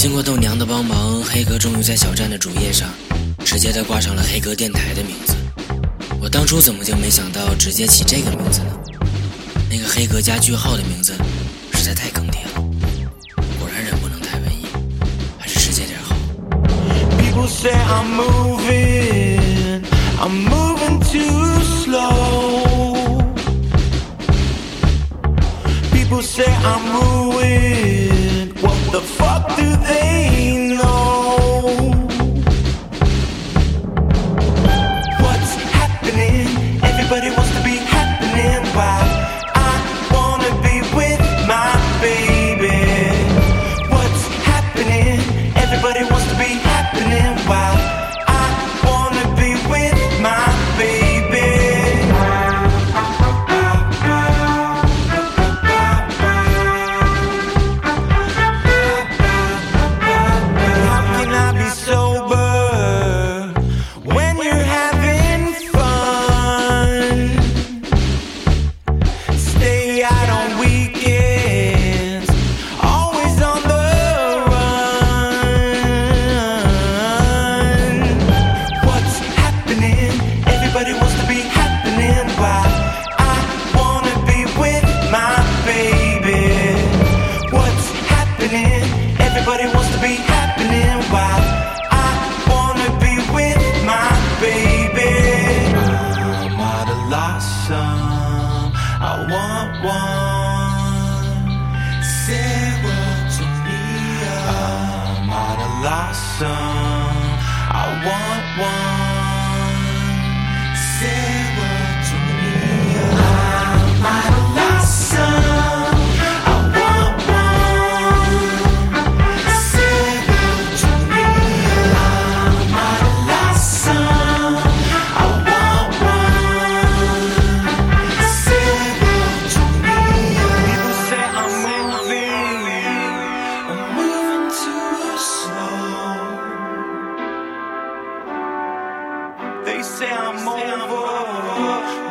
经过豆娘的帮忙，黑格终于在小站的主页上直接的挂上了黑格电台的名字。我当初怎么就没想到直接起这个名字呢？那个黑格加句号的名字实在太坑爹了。果然人不能太文艺，还是直接点好。People say I'm moving, I'm moving too slow. People say I'm moving. The fuck do they out on weekends, want one. Say I'm over.